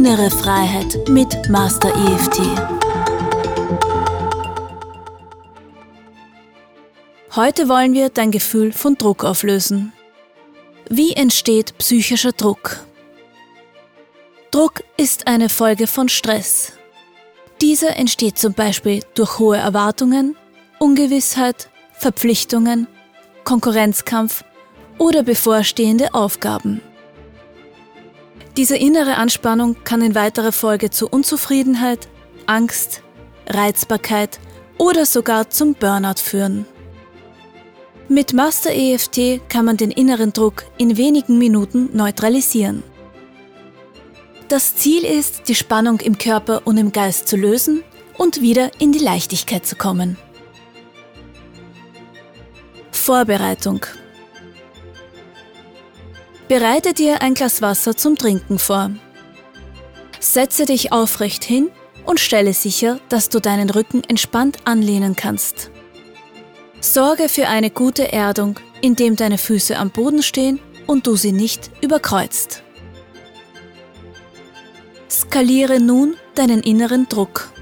innere Freiheit mit Master EFT. Heute wollen wir dein Gefühl von Druck auflösen. Wie entsteht psychischer Druck? Druck ist eine Folge von Stress. Dieser entsteht zum Beispiel durch hohe Erwartungen, Ungewissheit, Verpflichtungen, Konkurrenzkampf oder bevorstehende Aufgaben. Diese innere Anspannung kann in weiterer Folge zu Unzufriedenheit, Angst, Reizbarkeit oder sogar zum Burnout führen. Mit Master EFT kann man den inneren Druck in wenigen Minuten neutralisieren. Das Ziel ist, die Spannung im Körper und im Geist zu lösen und wieder in die Leichtigkeit zu kommen. Vorbereitung Bereite dir ein Glas Wasser zum Trinken vor. Setze dich aufrecht hin und stelle sicher, dass du deinen Rücken entspannt anlehnen kannst. Sorge für eine gute Erdung, indem deine Füße am Boden stehen und du sie nicht überkreuzt. Skaliere nun deinen inneren Druck.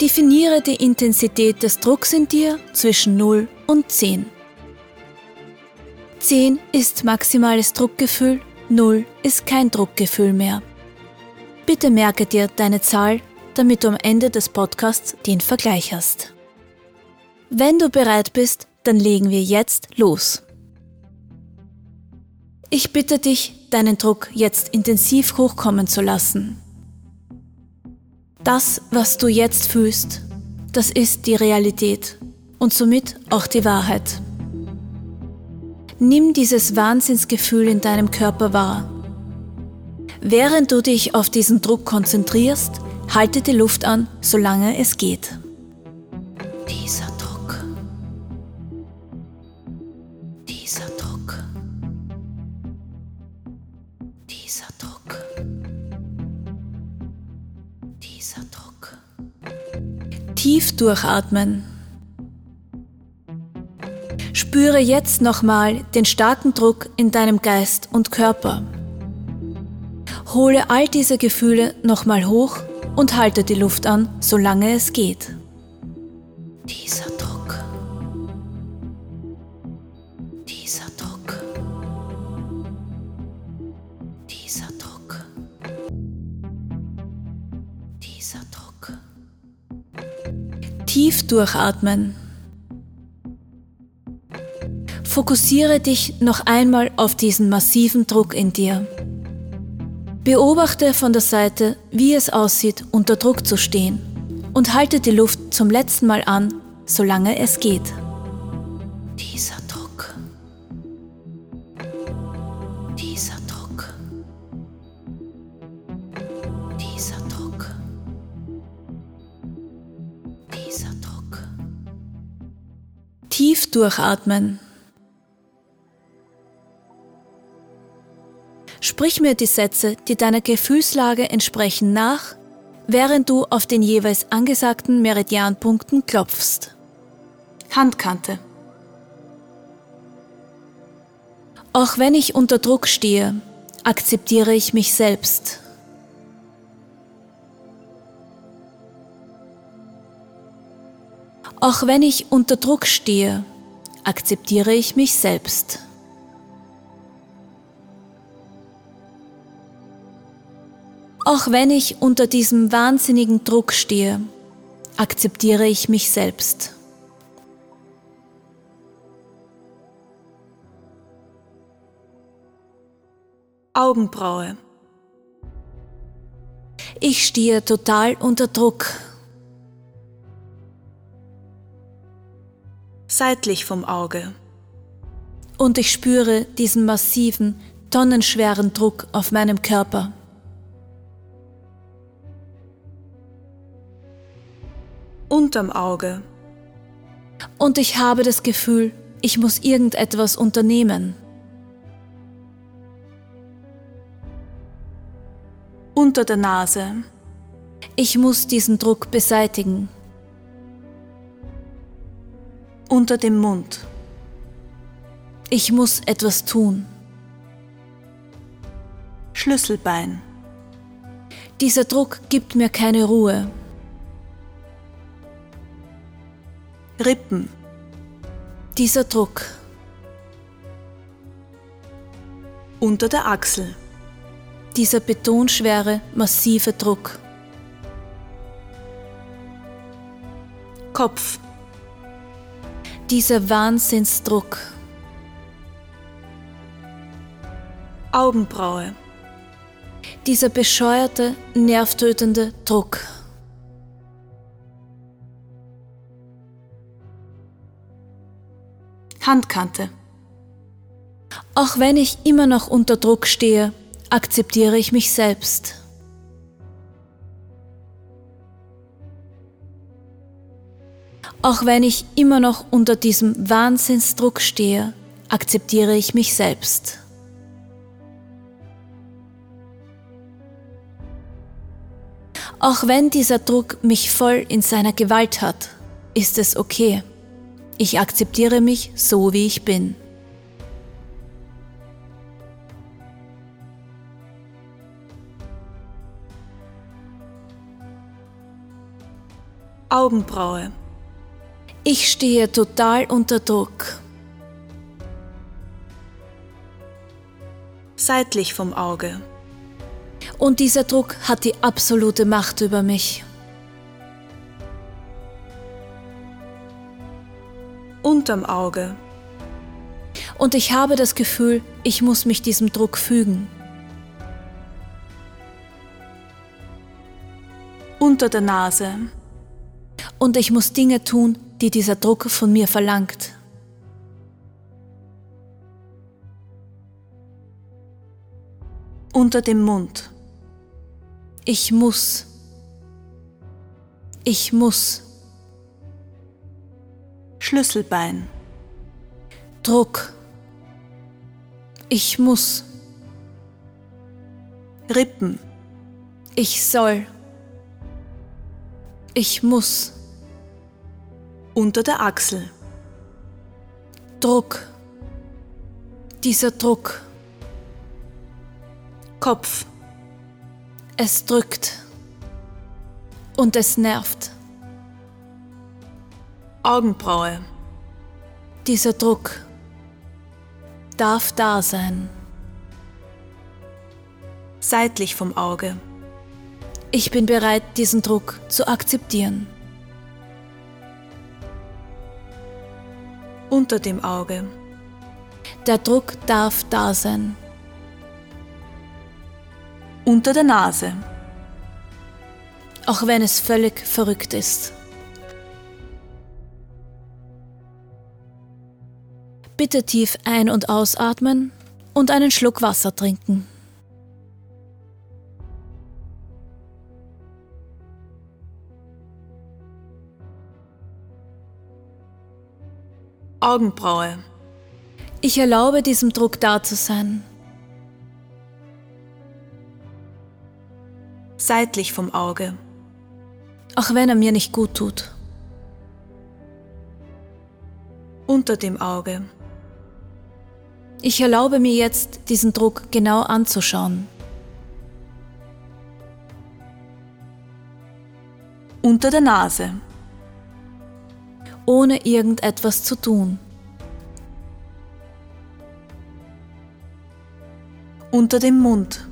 Definiere die Intensität des Drucks in dir zwischen 0 und 10. 10 ist maximales Druckgefühl, 0 ist kein Druckgefühl mehr. Bitte merke dir deine Zahl, damit du am Ende des Podcasts den Vergleich hast. Wenn du bereit bist, dann legen wir jetzt los. Ich bitte dich, deinen Druck jetzt intensiv hochkommen zu lassen. Das, was du jetzt fühlst, das ist die Realität und somit auch die Wahrheit. Nimm dieses Wahnsinnsgefühl in deinem Körper wahr. Während du dich auf diesen Druck konzentrierst, halte die Luft an, solange es geht. Dieser Druck. Dieser Druck. Dieser Druck. Dieser Druck. Tief durchatmen. Spüre jetzt nochmal den starken Druck in deinem Geist und Körper. Hole all diese Gefühle nochmal hoch und halte die Luft an, solange es geht. Dieser Druck. Dieser Druck. Dieser Druck. Dieser Druck. Tief durchatmen. Fokussiere dich noch einmal auf diesen massiven Druck in dir. Beobachte von der Seite, wie es aussieht, unter Druck zu stehen und halte die Luft zum letzten Mal an, solange es geht. Dieser Druck. Dieser Druck. Dieser Druck. Dieser Druck. Tief durchatmen. Sprich mir die Sätze, die deiner Gefühlslage entsprechen, nach, während du auf den jeweils angesagten Meridianpunkten klopfst. Handkante. Auch wenn ich unter Druck stehe, akzeptiere ich mich selbst. Auch wenn ich unter Druck stehe, akzeptiere ich mich selbst. Auch wenn ich unter diesem wahnsinnigen Druck stehe, akzeptiere ich mich selbst. Augenbraue. Ich stehe total unter Druck. Seitlich vom Auge. Und ich spüre diesen massiven, tonnenschweren Druck auf meinem Körper. Unterm Auge. Und ich habe das Gefühl, ich muss irgendetwas unternehmen. Unter der Nase. Ich muss diesen Druck beseitigen. Unter dem Mund. Ich muss etwas tun. Schlüsselbein. Dieser Druck gibt mir keine Ruhe. Rippen. Dieser Druck. Unter der Achsel. Dieser betonschwere, massive Druck. Kopf. Dieser Wahnsinnsdruck. Augenbraue. Dieser bescheuerte, nervtötende Druck. Handkante. Auch wenn ich immer noch unter Druck stehe, akzeptiere ich mich selbst. Auch wenn ich immer noch unter diesem Wahnsinnsdruck stehe, akzeptiere ich mich selbst. Auch wenn dieser Druck mich voll in seiner Gewalt hat, ist es okay. Ich akzeptiere mich so, wie ich bin. Augenbraue. Ich stehe total unter Druck. Seitlich vom Auge. Und dieser Druck hat die absolute Macht über mich. Unterm Auge. Und ich habe das Gefühl, ich muss mich diesem Druck fügen. Unter der Nase. Und ich muss Dinge tun, die dieser Druck von mir verlangt. Unter dem Mund. Ich muss. Ich muss. Schlüsselbein. Druck. Ich muss. Rippen. Ich soll. Ich muss. Unter der Achsel. Druck. Dieser Druck. Kopf. Es drückt. Und es nervt. Augenbraue. Dieser Druck darf da sein. Seitlich vom Auge. Ich bin bereit, diesen Druck zu akzeptieren. Unter dem Auge. Der Druck darf da sein. Unter der Nase. Auch wenn es völlig verrückt ist. Bitte tief ein- und ausatmen und einen Schluck Wasser trinken. Augenbraue. Ich erlaube diesem Druck da zu sein. Seitlich vom Auge. Auch wenn er mir nicht gut tut. Unter dem Auge. Ich erlaube mir jetzt, diesen Druck genau anzuschauen. Unter der Nase. Ohne irgendetwas zu tun. Unter dem Mund.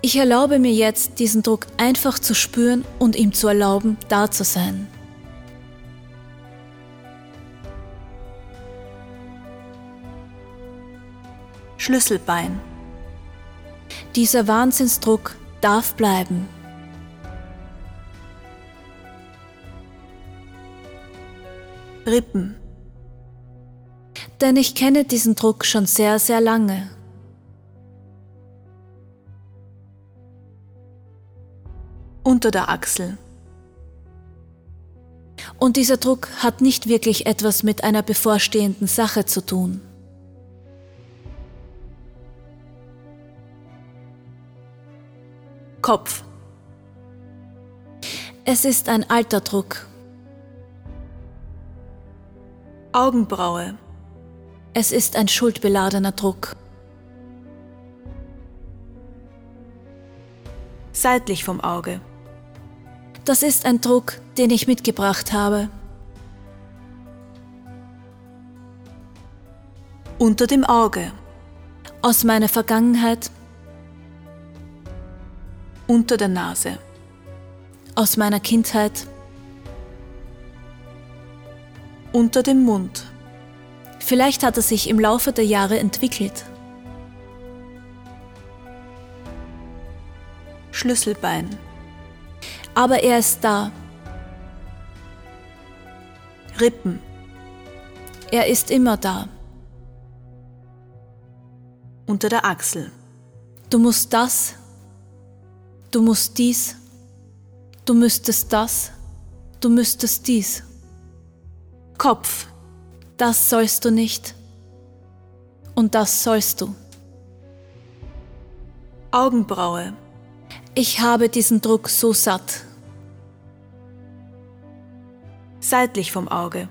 Ich erlaube mir jetzt, diesen Druck einfach zu spüren und ihm zu erlauben, da zu sein. Schlüsselbein. Dieser Wahnsinnsdruck darf bleiben. Rippen. Denn ich kenne diesen Druck schon sehr, sehr lange. Unter der Achsel. Und dieser Druck hat nicht wirklich etwas mit einer bevorstehenden Sache zu tun. Kopf. Es ist ein alter Druck. Augenbraue. Es ist ein schuldbeladener Druck. Seitlich vom Auge. Das ist ein Druck, den ich mitgebracht habe. Unter dem Auge. Aus meiner Vergangenheit, Unter der Nase. aus meiner Kindheit, Unter dem Mund. vielleicht hat er sich im Laufe der Jahre entwickelt. Schlüsselbein. Aber er ist da, Rippen. er ist immer da. Unter der Achsel. Du musst das, du musst dies, du müsstest das, du müsstest dies. Kopf. Das sollst du nicht. Und das sollst du. Augenbraue. Ich habe diesen Druck so satt. Seitlich vom Auge.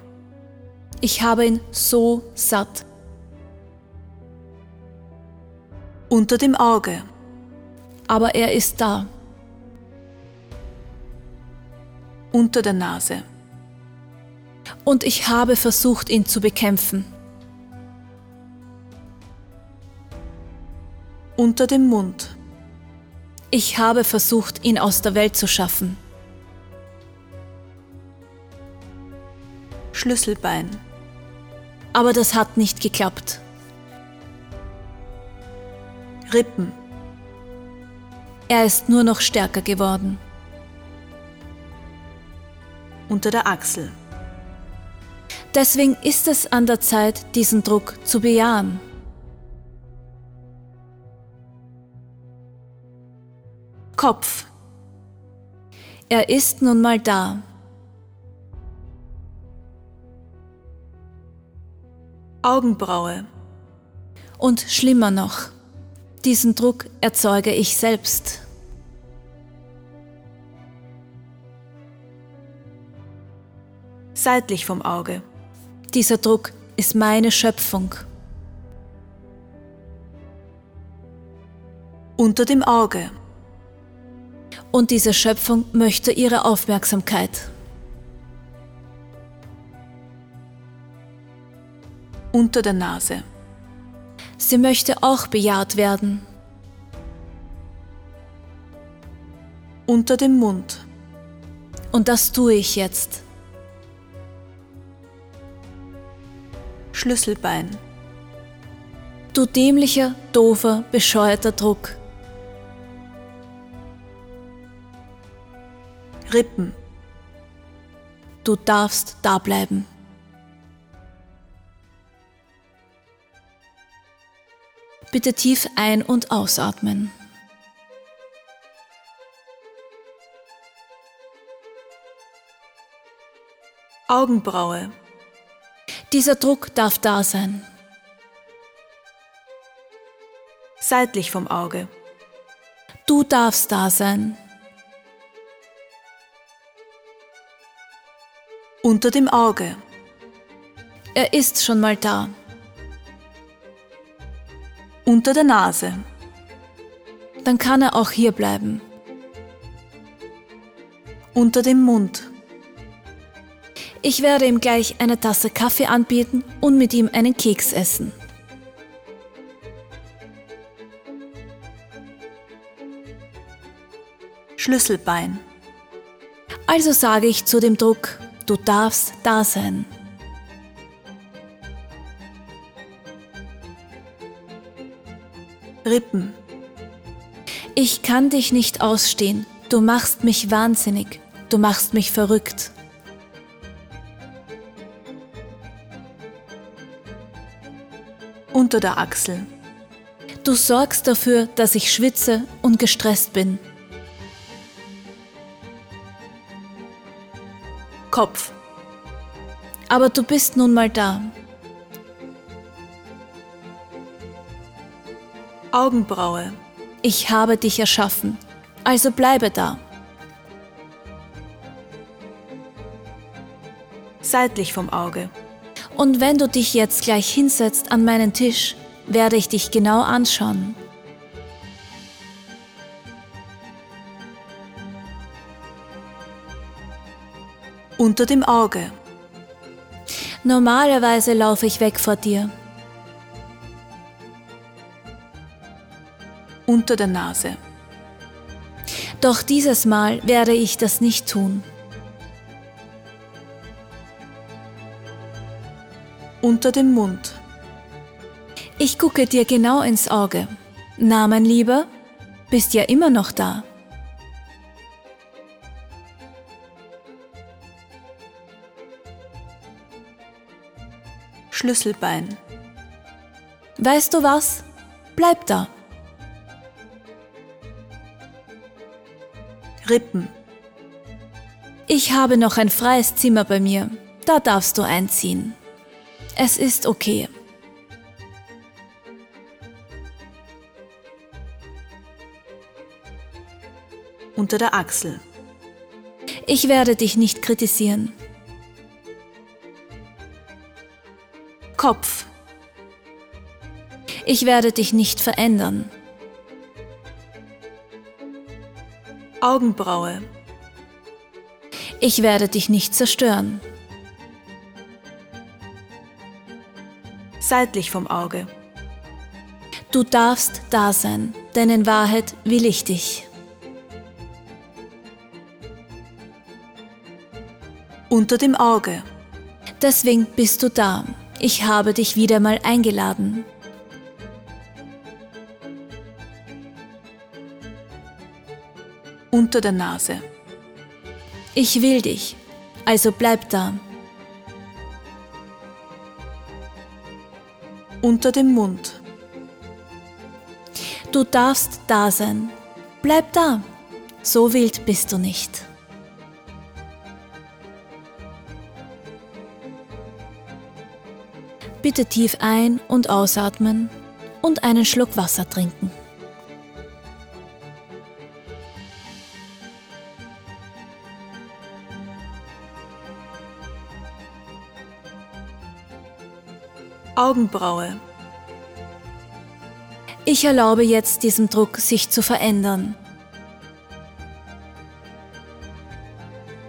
Ich habe ihn so satt. Unter dem Auge. Aber er ist da. Unter der Nase. Und ich habe versucht, ihn zu bekämpfen. Unter dem Mund. Ich habe versucht, ihn aus der Welt zu schaffen. Schlüsselbein. Aber das hat nicht geklappt. Rippen. Er ist nur noch stärker geworden. Unter der Achsel. Deswegen ist es an der Zeit, diesen Druck zu bejahen. Kopf. Er ist nun mal da. Augenbraue. Und schlimmer noch, diesen Druck erzeuge ich selbst. Seitlich vom Auge. Dieser Druck ist meine Schöpfung. Unter dem Auge. Und diese Schöpfung möchte ihre Aufmerksamkeit. Unter der Nase. Sie möchte auch bejaht werden. Unter dem Mund. Und das tue ich jetzt. Schlüsselbein. Du dämlicher, doofer, bescheuerter Druck. Rippen. Du darfst da bleiben. Bitte tief ein- und ausatmen. Augenbraue. Dieser Druck darf da sein. Seitlich vom Auge. Du darfst da sein. Unter dem Auge. Er ist schon mal da. Unter der Nase. Dann kann er auch hier bleiben. Unter dem Mund. Ich werde ihm gleich eine Tasse Kaffee anbieten und mit ihm einen Keks essen. Schlüsselbein. Also sage ich zu dem Druck, du darfst da sein. Rippen. Ich kann dich nicht ausstehen. Du machst mich wahnsinnig. Du machst mich verrückt. Unter der Achsel. Du sorgst dafür, dass ich schwitze und gestresst bin. Kopf. Aber du bist nun mal da. Augenbraue. Ich habe dich erschaffen, also bleibe da. Seitlich vom Auge. Und wenn du dich jetzt gleich hinsetzt an meinen Tisch, werde ich dich genau anschauen. Unter dem Auge. Normalerweise laufe ich weg vor dir, Unter der Nase. Doch dieses Mal werde ich das nicht tun. Unter dem Mund. Ich gucke dir genau ins Auge. Na, mein Lieber, bist ja immer noch da. Schlüsselbein. Weißt du was? Bleib da. Rippen. Ich habe noch ein freies Zimmer bei mir. Da darfst du einziehen. Es ist okay. Unter der Achsel. Ich werde dich nicht kritisieren. Kopf. Ich werde dich nicht verändern. Augenbraue. Ich werde dich nicht zerstören. Seitlich vom Auge. Du darfst da sein, denn in Wahrheit will ich dich. Unter dem Auge. Deswegen bist du da. Ich habe dich wieder mal eingeladen. Unter der Nase. Ich will dich, also bleib da. Unter dem Mund. Du darfst da sein. Bleib da. So wild bist du nicht. Bitte tief ein- und ausatmen und einen Schluck Wasser trinken. Augenbraue. Ich erlaube jetzt diesem Druck, sich zu verändern.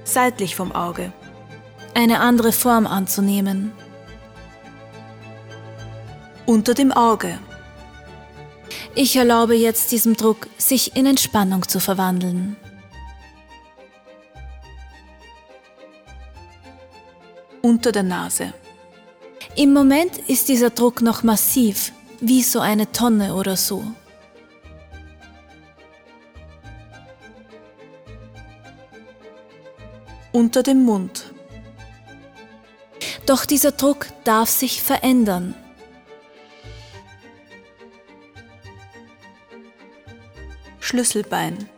Seitlich vom Auge. Eine andere Form anzunehmen. Unter dem Auge. Ich erlaube jetzt diesem Druck, sich in Entspannung zu verwandeln. Unter der Nase. Im Moment ist dieser Druck noch massiv, wie so eine Tonne oder so. Unter dem Mund. Doch dieser Druck darf sich verändern. Schlüsselbein.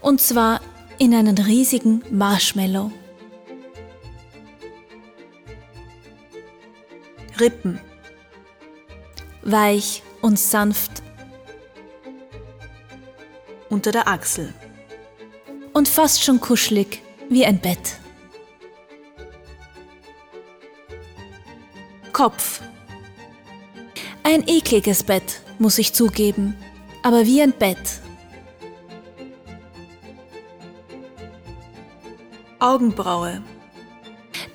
Und zwar in einen riesigen Marshmallow. Rippen. Weich und sanft Unter der Achsel. und fast schon kuschelig wie ein Bett. Kopf. Ein ekliges Bett, muss ich zugeben, aber wie ein Bett. Augenbraue.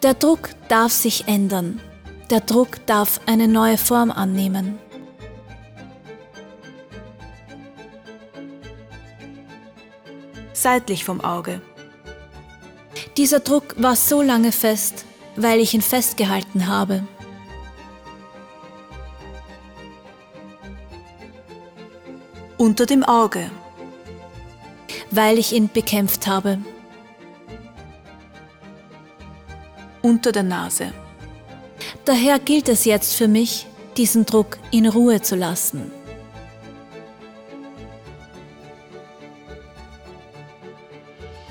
Der Druck darf sich ändern. Der Druck darf eine neue Form annehmen. Seitlich vom Auge. Dieser Druck war so lange fest, weil ich ihn festgehalten habe. Unter dem Auge. weil ich ihn bekämpft habe. Unter der Nase. Daher gilt es jetzt für mich, diesen Druck in Ruhe zu lassen.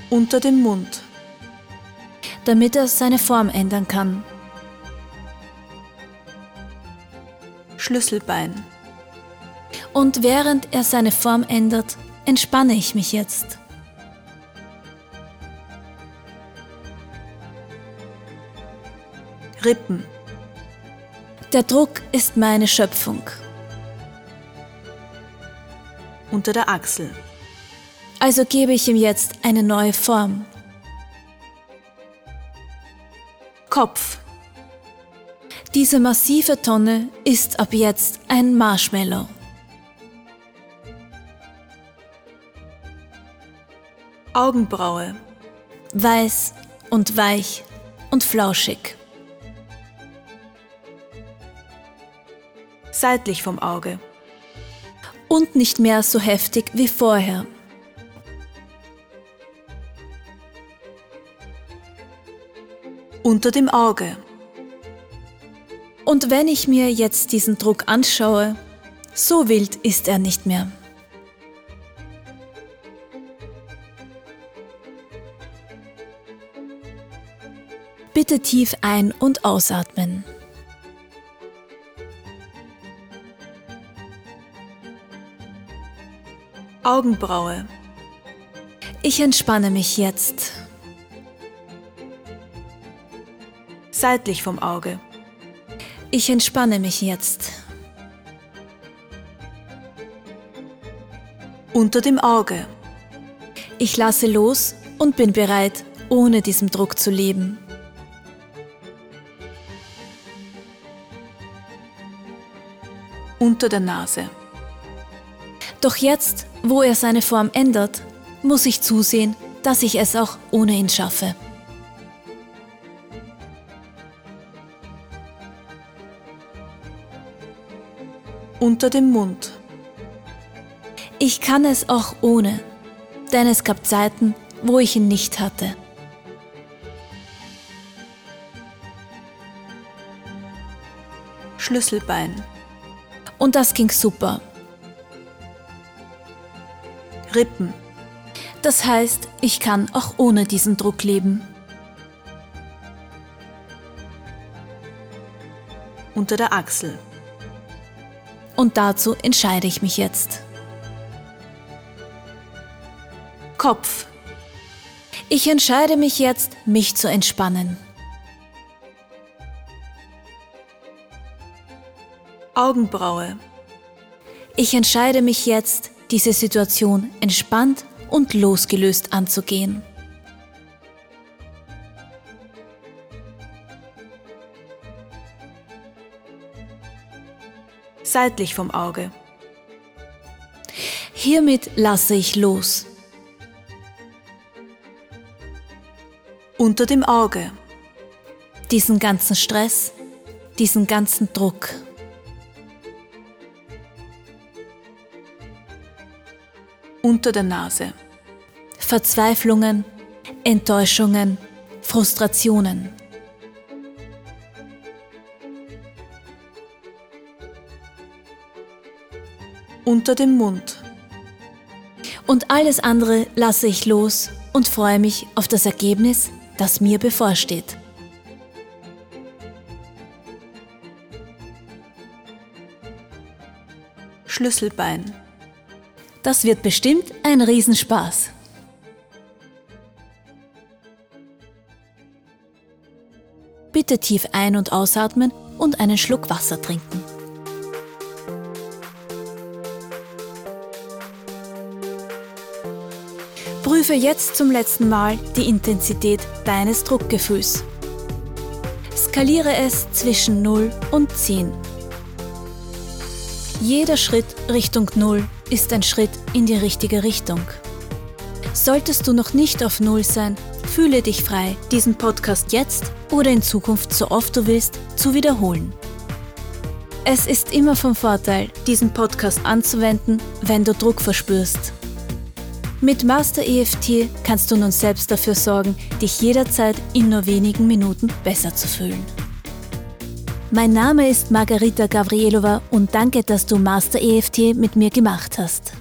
Unter dem Mund. damit er seine Form ändern kann. Schlüsselbein. Und während er seine Form ändert, entspanne ich mich jetzt. Rippen. Der Druck ist meine Schöpfung. Unter der Achsel. Also gebe ich ihm jetzt eine neue Form. Kopf, Diese massive Tonne ist ab jetzt ein Marshmallow. Augenbraue, Weiß und weich und flauschig. Seitlich vom Auge, Und nicht mehr so heftig wie vorher. unter dem Auge, Und wenn ich mir jetzt diesen Druck anschaue, so wild ist er nicht mehr. Bitte tief ein- und ausatmen. Augenbraue, Ich entspanne mich jetzt. seitlich vom Auge, Ich entspanne mich jetzt. unter dem Auge, Ich lasse los und bin bereit, ohne diesem Druck zu leben. unter der Nase, Doch jetzt, wo er seine Form ändert, muss ich zusehen, dass ich es auch ohne ihn schaffe. unter dem Mund, Ich kann es auch ohne, denn es gab Zeiten, wo ich ihn nicht hatte. Schlüsselbein, Und das ging super. Rippen, Das heißt, ich kann auch ohne diesen Druck leben. unter der Achsel, Und dazu entscheide ich mich jetzt. Kopf, Ich entscheide mich jetzt, mich zu entspannen. Augenbraue, Ich entscheide mich jetzt, diese Situation entspannt und losgelöst anzugehen. seitlich vom Auge, Hiermit lasse ich los. unter dem Auge, Diesen ganzen Stress, diesen ganzen Druck. Unter der Nase, Verzweiflungen, Enttäuschungen, Frustrationen. unter dem Mund, Und alles andere lasse ich los und freue mich auf das Ergebnis, das mir bevorsteht. Schlüsselbein, Das wird bestimmt ein Riesenspaß. Bitte tief ein- und ausatmen und einen Schluck Wasser trinken. Prüfe jetzt zum letzten Mal die Intensität deines Druckgefühls. Skaliere es zwischen 0 und 10. Jeder Schritt Richtung 0 ist ein Schritt in die richtige Richtung. Solltest du noch nicht auf Null sein, fühle dich frei, diesen Podcast jetzt oder in Zukunft so oft du willst zu wiederholen. Es ist immer von Vorteil, diesen Podcast anzuwenden, wenn du Druck verspürst. Mit Master EFT kannst du nun selbst dafür sorgen, dich jederzeit in nur wenigen Minuten besser zu fühlen. Mein Name ist Margarita Gavrielova und danke, dass du Master EFT mit mir gemacht hast.